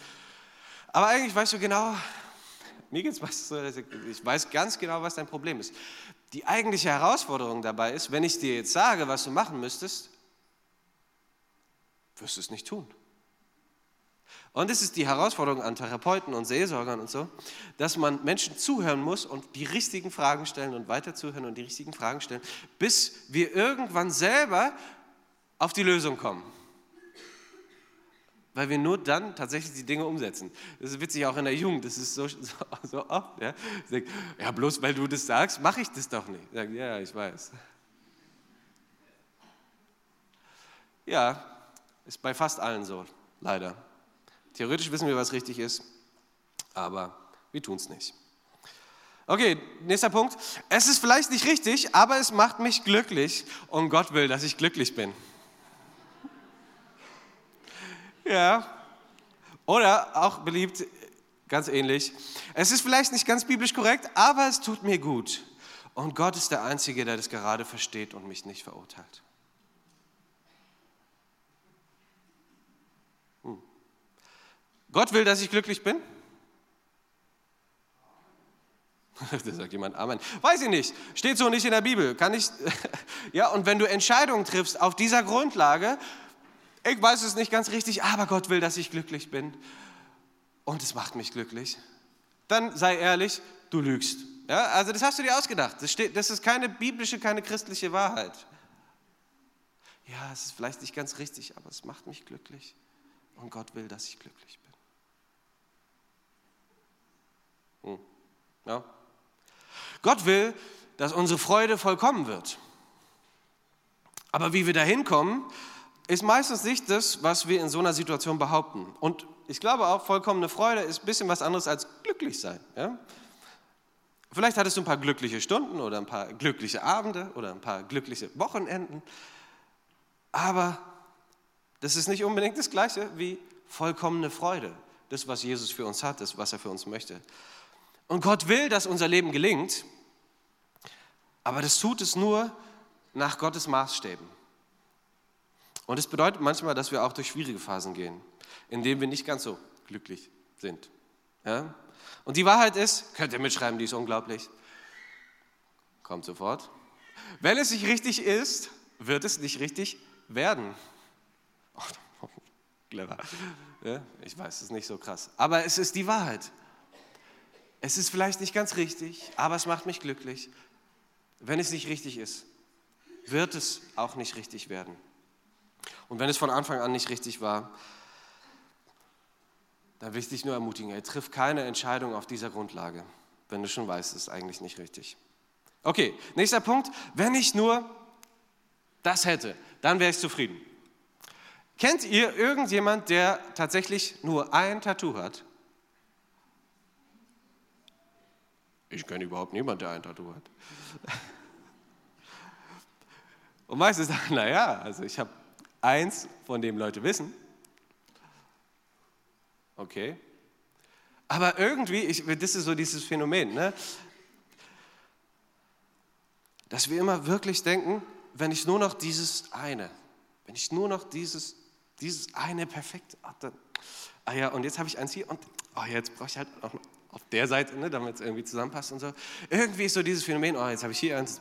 Aber eigentlich weißt du genau, mir geht es so, ich weiß ganz genau, was dein Problem ist. Die eigentliche Herausforderung dabei ist, wenn ich dir jetzt sage, was du machen müsstest, wirst du es nicht tun. Und es ist die Herausforderung an Therapeuten und Seelsorgern und so, dass man Menschen zuhören muss und die richtigen Fragen stellen und weiter zuhören und die richtigen Fragen stellen, bis wir irgendwann selber auf die Lösung kommen. Weil wir nur dann tatsächlich die Dinge umsetzen. Das ist witzig auch in der Jugend, das ist so, so, so oft. Ja? Denke, ja, bloß weil du das sagst, mache ich das doch nicht. Ich sage, ja, ich weiß. Ja, ist bei fast allen so, leider. Theoretisch wissen wir, was richtig ist, aber wir tun es nicht. Okay, nächster Punkt. Es ist vielleicht nicht richtig, aber es macht mich glücklich und Gott will, dass ich glücklich bin. Ja. Oder auch beliebt, ganz ähnlich. Es ist vielleicht nicht ganz biblisch korrekt, aber es tut mir gut. Und Gott ist der Einzige, der das gerade versteht und mich nicht verurteilt. Gott will, dass ich glücklich bin? Da sagt jemand Amen. Weiß ich nicht. Steht so nicht in der Bibel. Kann ich. Ja, und wenn du Entscheidungen triffst auf dieser Grundlage, ich weiß es nicht ganz richtig, aber Gott will, dass ich glücklich bin und es macht mich glücklich, dann sei ehrlich, du lügst. Ja, also das hast du dir ausgedacht. Das, steht, das ist keine biblische, keine christliche Wahrheit. Ja, es ist vielleicht nicht ganz richtig, aber es macht mich glücklich und Gott will, dass ich glücklich bin. Hm. Ja. Gott will, dass unsere Freude vollkommen wird. Aber wie wir da hinkommen, ist meistens nicht das, was wir in so einer Situation behaupten. Und ich glaube auch, vollkommene Freude ist ein bisschen was anderes als glücklich sein. Ja? Vielleicht hattest du ein paar glückliche Stunden oder ein paar glückliche Abende oder ein paar glückliche Wochenenden. Aber das ist nicht unbedingt das Gleiche wie vollkommene Freude. Das, was Jesus für uns hat, das, was er für uns möchte. Und Gott will, dass unser Leben gelingt, aber das tut es nur nach Gottes Maßstäben. Und es bedeutet manchmal, dass wir auch durch schwierige Phasen gehen, in denen wir nicht ganz so glücklich sind. Ja? Und die Wahrheit ist, könnt ihr mitschreiben, die ist unglaublich. Kommt sofort. Wenn es nicht richtig ist, wird es nicht richtig werden. Clever. Ja, ich weiß, es ist nicht so krass. Aber es ist die Wahrheit. Es ist vielleicht nicht ganz richtig, aber es macht mich glücklich. Wenn es nicht richtig ist, wird es auch nicht richtig werden. Und wenn es von Anfang an nicht richtig war, dann will ich dich nur ermutigen, ey, triff keine Entscheidung auf dieser Grundlage, wenn du schon weißt, es ist eigentlich nicht richtig. Okay, nächster Punkt. Wenn ich nur das hätte, dann wäre ich zufrieden. Kennt ihr irgendjemand, der tatsächlich nur ein Tattoo hat? Ich kenne überhaupt niemanden, der ein Tattoo hat. Und meistens sagen, naja, also ich habe eins, von dem Leute wissen. Okay. Aber irgendwie, ich, das ist so dieses Phänomen, ne? dass wir immer wirklich denken, wenn ich nur noch dieses eine, wenn ich nur noch dieses, dieses eine perfekt, ach, ah ja, und jetzt habe ich eins hier und oh, jetzt brauche ich halt noch auf der Seite, ne, damit es irgendwie zusammenpasst und so. Irgendwie ist so dieses Phänomen, oh, jetzt habe ich hier eins,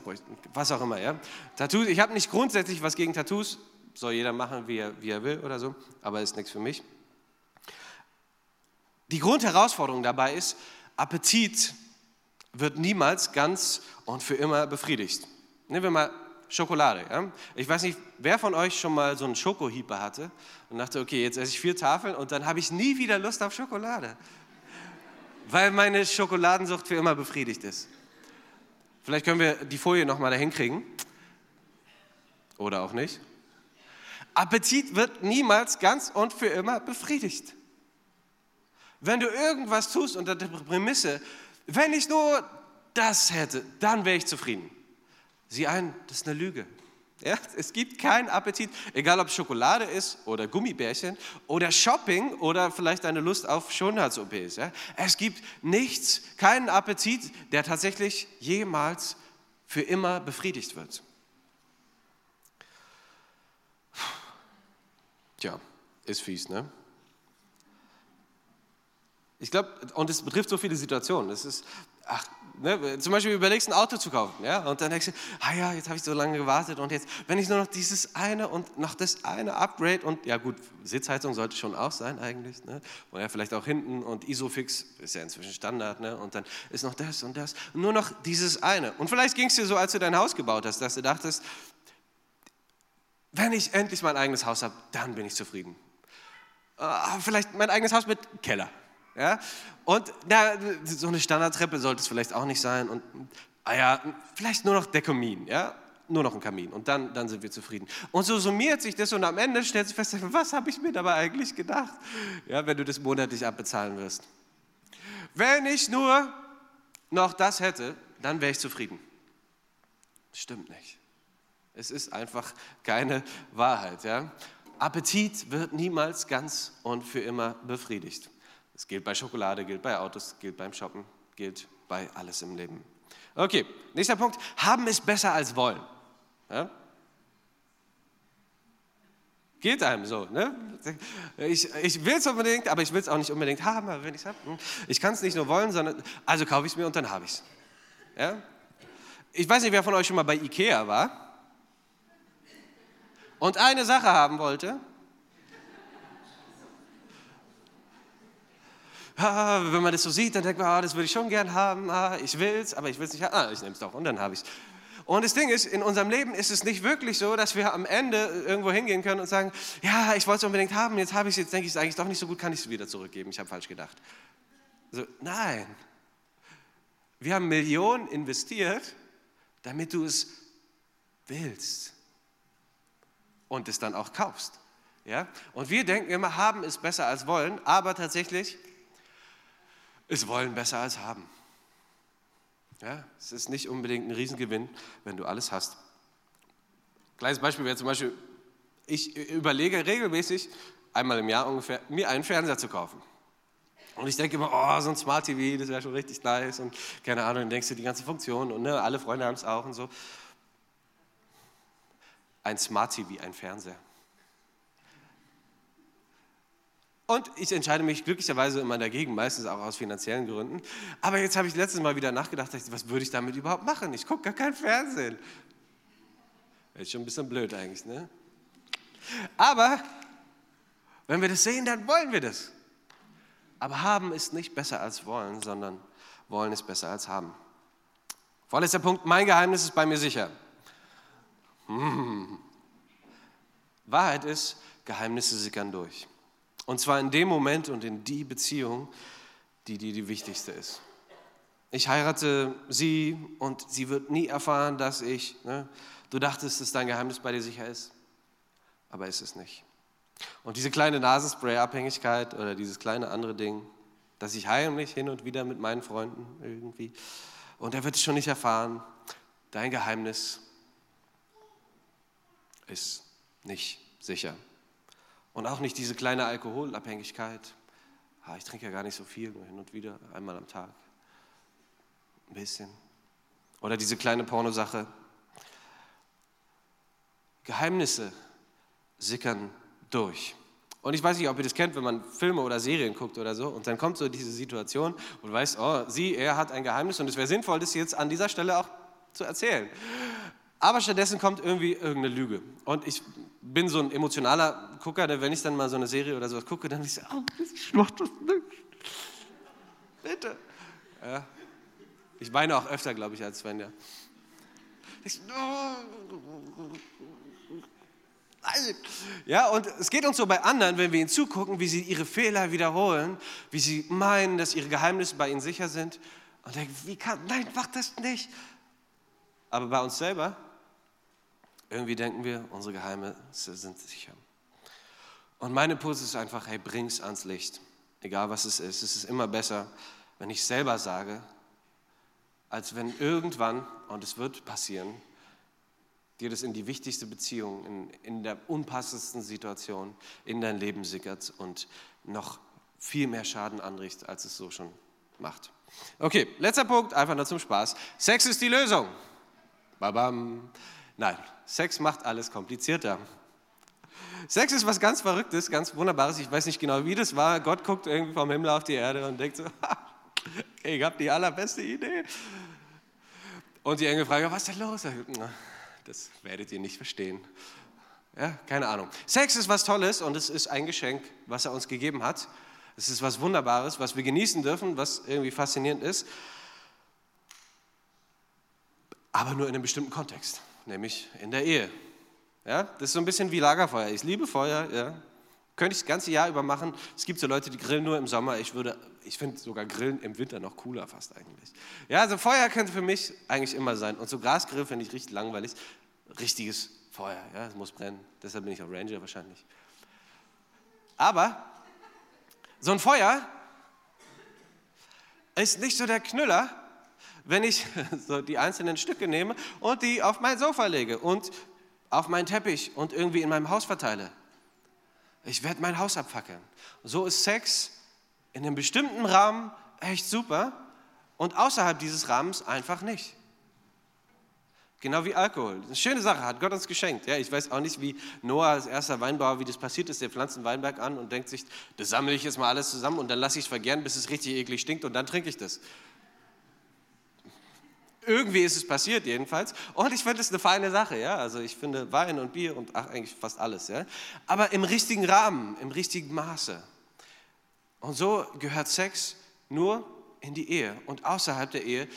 was auch immer, ja. Tattoos, ich habe nicht grundsätzlich was gegen Tattoos, soll jeder machen, wie er, wie er will oder so, aber ist nichts für mich. Die Grundherausforderung dabei ist, Appetit wird niemals ganz und für immer befriedigt. Nehmen wir mal Schokolade. Ja? Ich weiß nicht, wer von euch schon mal so einen Schokohieper hatte und dachte, okay, jetzt esse ich vier Tafeln und dann habe ich nie wieder Lust auf Schokolade weil meine Schokoladensucht für immer befriedigt ist. Vielleicht können wir die Folie nochmal dahin kriegen. Oder auch nicht. Appetit wird niemals ganz und für immer befriedigt. Wenn du irgendwas tust unter der Prämisse, wenn ich nur das hätte, dann wäre ich zufrieden. Sieh ein, das ist eine Lüge. Ja, es gibt keinen Appetit, egal ob Schokolade ist oder Gummibärchen oder Shopping oder vielleicht eine Lust auf Schönheits-OPs. Ja. Es gibt nichts, keinen Appetit, der tatsächlich jemals für immer befriedigt wird. Tja, ist fies, ne? Ich glaube, und es betrifft so viele Situationen. Es ist, ach, Ne? Zum Beispiel überlegst ein Auto zu kaufen, ja, und dann denkst du, ah ja, jetzt habe ich so lange gewartet und jetzt, wenn ich nur noch dieses eine und noch das eine Upgrade und ja gut, Sitzheizung sollte schon auch sein eigentlich, ne? Und ja, vielleicht auch hinten und Isofix ist ja inzwischen Standard, ne? Und dann ist noch das und das, nur noch dieses eine. Und vielleicht ging es dir so, als du dein Haus gebaut hast, dass du dachtest, wenn ich endlich mein eigenes Haus habe, dann bin ich zufrieden. Uh, vielleicht mein eigenes Haus mit Keller. Ja? Und na, so eine Standardtreppe sollte es vielleicht auch nicht sein. Und ah ja, vielleicht nur noch der Kamin, ja? nur noch ein Kamin. Und dann, dann sind wir zufrieden. Und so summiert sich das und am Ende stellt sich fest, was habe ich mir dabei eigentlich gedacht, ja, wenn du das monatlich abbezahlen wirst. Wenn ich nur noch das hätte, dann wäre ich zufrieden. Stimmt nicht. Es ist einfach keine Wahrheit. Ja? Appetit wird niemals ganz und für immer befriedigt. Es gilt bei Schokolade, gilt bei Autos, gilt beim Shoppen, gilt bei alles im Leben. Okay, nächster Punkt. Haben ist besser als wollen. Ja? Geht einem so. Ne? Ich, ich will es unbedingt, aber ich will es auch nicht unbedingt haben. Aber wenn ich es habe, hm, ich kann es nicht nur wollen, sondern also kaufe ich es mir und dann habe ich es. Ja? Ich weiß nicht, wer von euch schon mal bei Ikea war und eine Sache haben wollte ah, wenn man das so sieht, dann denkt man, ah, das würde ich schon gern haben, ah, ich will es, aber ich will es nicht haben, ah, ich nehme es doch und dann habe ich es. Und das Ding ist, in unserem Leben ist es nicht wirklich so, dass wir am Ende irgendwo hingehen können und sagen, ja, ich wollte es unbedingt haben, jetzt habe ich es, jetzt denke ich es eigentlich doch nicht so gut, kann ich es wieder zurückgeben, ich habe falsch gedacht. So, nein. Wir haben Millionen investiert, damit du es willst und es dann auch kaufst. Ja? Und wir denken immer, haben ist besser als wollen, aber tatsächlich ist Wollen besser als Haben. Ja, es ist nicht unbedingt ein Riesengewinn, wenn du alles hast. Kleines Beispiel wäre zum Beispiel, ich überlege regelmäßig, einmal im Jahr ungefähr, mir einen Fernseher zu kaufen. Und ich denke immer, oh, so ein Smart TV, das wäre schon richtig nice und keine Ahnung, dann denkst du die ganze Funktion und ne, alle Freunde haben es auch und so. Ein Smart TV, ein Fernseher. Und ich entscheide mich glücklicherweise immer dagegen, meistens auch aus finanziellen Gründen. Aber jetzt habe ich letztes Mal wieder nachgedacht, was würde ich damit überhaupt machen? Ich gucke gar kein Fernsehen. Ist schon ein bisschen blöd eigentlich, ne? Aber wenn wir das sehen, dann wollen wir das. Aber haben ist nicht besser als wollen, sondern wollen ist besser als haben. Vorletzter Punkt, mein Geheimnis ist bei mir sicher. Hm. Wahrheit ist, Geheimnisse sickern durch. Und zwar in dem Moment und in die Beziehung, die dir die wichtigste ist. Ich heirate sie und sie wird nie erfahren, dass ich, ne, du dachtest, dass dein Geheimnis bei dir sicher ist, aber ist es nicht. Und diese kleine Nasenspray-Abhängigkeit oder dieses kleine andere Ding, dass ich heimlich hin und wieder mit meinen Freunden irgendwie, und er wird es schon nicht erfahren, dein Geheimnis ist nicht sicher. Und auch nicht diese kleine Alkoholabhängigkeit. Ich trinke ja gar nicht so viel, nur hin und wieder, einmal am Tag. Ein bisschen. Oder diese kleine Pornosache. Geheimnisse sickern durch. Und ich weiß nicht, ob ihr das kennt, wenn man Filme oder Serien guckt oder so, und dann kommt so diese Situation und weiß, oh, sie, er hat ein Geheimnis und es wäre sinnvoll, das jetzt an dieser Stelle auch zu erzählen. Aber stattdessen kommt irgendwie irgendeine Lüge. Und ich bin so ein emotionaler Gucker, der, wenn ich dann mal so eine Serie oder sowas gucke, dann ich so, oh, ich mach das nicht. Bitte. Ja. Ich weine auch öfter, glaube ich, als Sven, ja. Ich, ja, und es geht uns so bei anderen, wenn wir ihnen zugucken, wie sie ihre Fehler wiederholen, wie sie meinen, dass ihre Geheimnisse bei ihnen sicher sind. Und denken, wie kann, nein, mach das nicht. Aber bei uns selber irgendwie denken wir, unsere Geheimnisse sind sicher. Und mein Impuls ist einfach, hey, bring's ans Licht. Egal was es ist. Es ist immer besser, wenn ich selber sage, als wenn irgendwann, und es wird passieren, dir das in die wichtigste Beziehung, in, in der unpassendsten Situation in dein Leben sickert und noch viel mehr Schaden anrichtet, als es so schon macht. Okay, letzter Punkt, einfach nur zum Spaß. Sex ist die Lösung. Babam. Nein, Sex macht alles komplizierter. Sex ist was ganz Verrücktes, ganz Wunderbares. Ich weiß nicht genau, wie das war. Gott guckt irgendwie vom Himmel auf die Erde und denkt so, ich habe die allerbeste Idee. Und die Engel fragen, was ist denn los? Das werdet ihr nicht verstehen. Ja, keine Ahnung. Sex ist was Tolles und es ist ein Geschenk, was er uns gegeben hat. Es ist was Wunderbares, was wir genießen dürfen, was irgendwie faszinierend ist. Aber nur in einem bestimmten Kontext, nämlich in der Ehe. Ja, das ist so ein bisschen wie Lagerfeuer. Ich liebe Feuer, ja. Könnte ich das ganze Jahr über machen. Es gibt so Leute, die grillen nur im Sommer. Ich würde, ich finde sogar Grillen im Winter noch cooler fast eigentlich. Ja, also Feuer könnte für mich eigentlich immer sein. Und so Grasgrill finde ich richtig langweilig. Richtiges Feuer, ja, es muss brennen. Deshalb bin ich auch Ranger wahrscheinlich. Aber so ein Feuer ist nicht so der Knüller, wenn ich so die einzelnen Stücke nehme und die auf mein Sofa lege und auf meinen Teppich und irgendwie in meinem Haus verteile. Ich werde mein Haus abfackeln. So ist Sex in einem bestimmten Rahmen echt super und außerhalb dieses Rahmens einfach nicht. Genau wie Alkohol. Eine schöne Sache, hat Gott uns geschenkt. Ja, ich weiß auch nicht, wie Noah als erster Weinbauer, wie das passiert ist. Der pflanzt einen Weinberg an und denkt sich, das sammle ich jetzt mal alles zusammen und dann lasse ich es vergären, bis es richtig eklig stinkt und dann trinke ich das. Irgendwie ist es passiert jedenfalls. Und ich finde es eine feine Sache, ja. Also ich finde Wein und Bier und ach, eigentlich fast alles, ja. Aber im richtigen Rahmen, im richtigen Maße. Und so gehört Sex nur in die Ehe. Und außerhalb der Ehe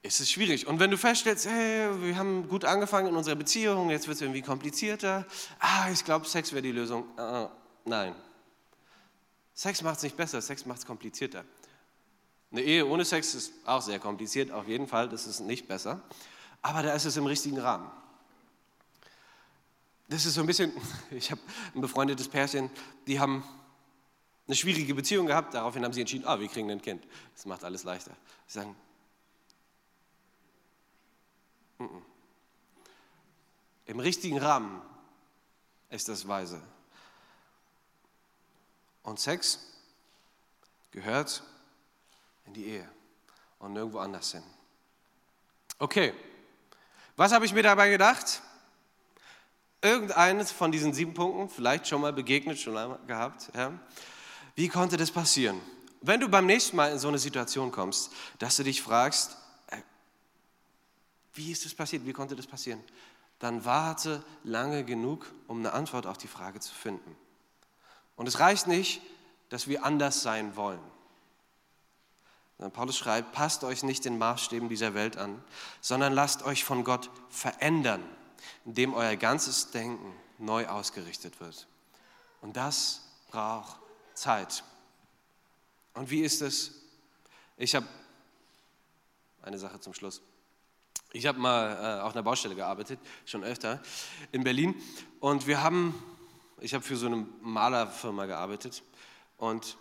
ist es schwierig. Und wenn du feststellst, hey, wir haben gut angefangen in unserer Beziehung, jetzt wird es irgendwie komplizierter. Ah, ich glaube, Sex wäre die Lösung. Uh, nein. Sex macht es nicht besser, Sex macht es komplizierter. Eine Ehe ohne Sex ist auch sehr kompliziert, auf jeden Fall, das ist nicht besser. Aber da ist es im richtigen Rahmen. Das ist so ein bisschen, ich habe ein befreundetes Pärchen, die haben eine schwierige Beziehung gehabt, daraufhin haben sie entschieden, ah, wir kriegen ein Kind. Das macht alles leichter. Sie sagen, N -n. im richtigen Rahmen ist das weise. Und Sex gehört in die Ehe und nirgendwo anders hin. Okay, was habe ich mir dabei gedacht? Irgendeines von diesen sieben Punkten, vielleicht schon mal begegnet, schon einmal gehabt. Ja? Wie konnte das passieren? Wenn du beim nächsten Mal in so eine Situation kommst, dass du dich fragst, äh, wie ist das passiert, wie konnte das passieren? Dann warte lange genug, um eine Antwort auf die Frage zu finden. Und es reicht nicht, dass wir anders sein wollen. Paulus schreibt, passt euch nicht den Maßstäben dieser Welt an, sondern lasst euch von Gott verändern, indem euer ganzes Denken neu ausgerichtet wird. Und das braucht Zeit. Und wie ist es? Ich habe eine Sache zum Schluss. Ich habe mal äh, auf einer Baustelle gearbeitet, schon öfter, in Berlin. Und wir haben, ich habe für so eine Malerfirma gearbeitet. Und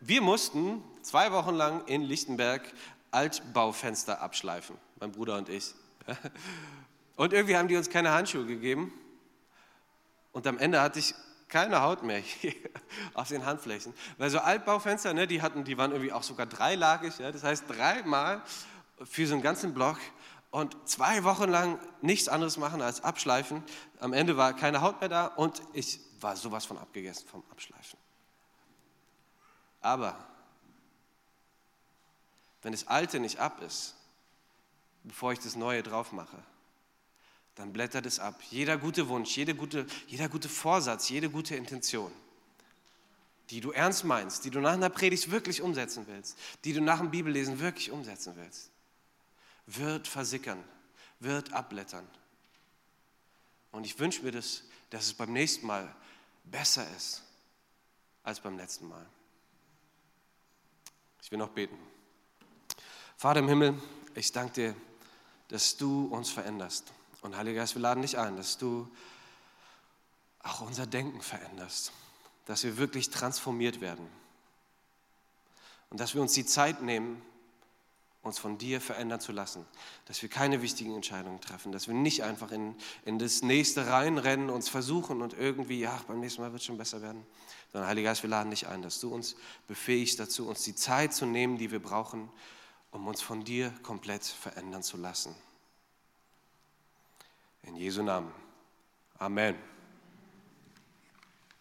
wir mussten zwei Wochen lang in Lichtenberg Altbaufenster abschleifen, mein Bruder und ich. Und irgendwie haben die uns keine Handschuhe gegeben. Und am Ende hatte ich keine Haut mehr auf den Handflächen. Weil so Altbaufenster, ne, die, hatten, die waren irgendwie auch sogar dreilagig. Ja, das heißt dreimal für so einen ganzen Block und zwei Wochen lang nichts anderes machen als abschleifen. Am Ende war keine Haut mehr da und ich war sowas von abgegessen vom Abschleifen. Aber wenn das Alte nicht ab ist, bevor ich das Neue drauf mache, dann blättert es ab. Jeder gute Wunsch, jede gute, jeder gute Vorsatz, jede gute Intention, die du ernst meinst, die du nach einer Predigt wirklich umsetzen willst, die du nach dem Bibellesen wirklich umsetzen willst, wird versickern, wird abblättern. Und ich wünsche mir das, dass es beim nächsten Mal besser ist als beim letzten Mal. Ich will noch beten. Vater im Himmel, ich danke dir, dass du uns veränderst. Und Heiliger Geist, wir laden dich ein, dass du auch unser Denken veränderst, dass wir wirklich transformiert werden und dass wir uns die Zeit nehmen, uns von dir verändern zu lassen, dass wir keine wichtigen Entscheidungen treffen, dass wir nicht einfach in, in das nächste reinrennen, uns versuchen und irgendwie, ja, beim nächsten Mal wird es schon besser werden, sondern Heiliger Geist, wir laden dich ein, dass du uns befähigst dazu, uns die Zeit zu nehmen, die wir brauchen, um uns von dir komplett verändern zu lassen. In Jesu Namen. Amen.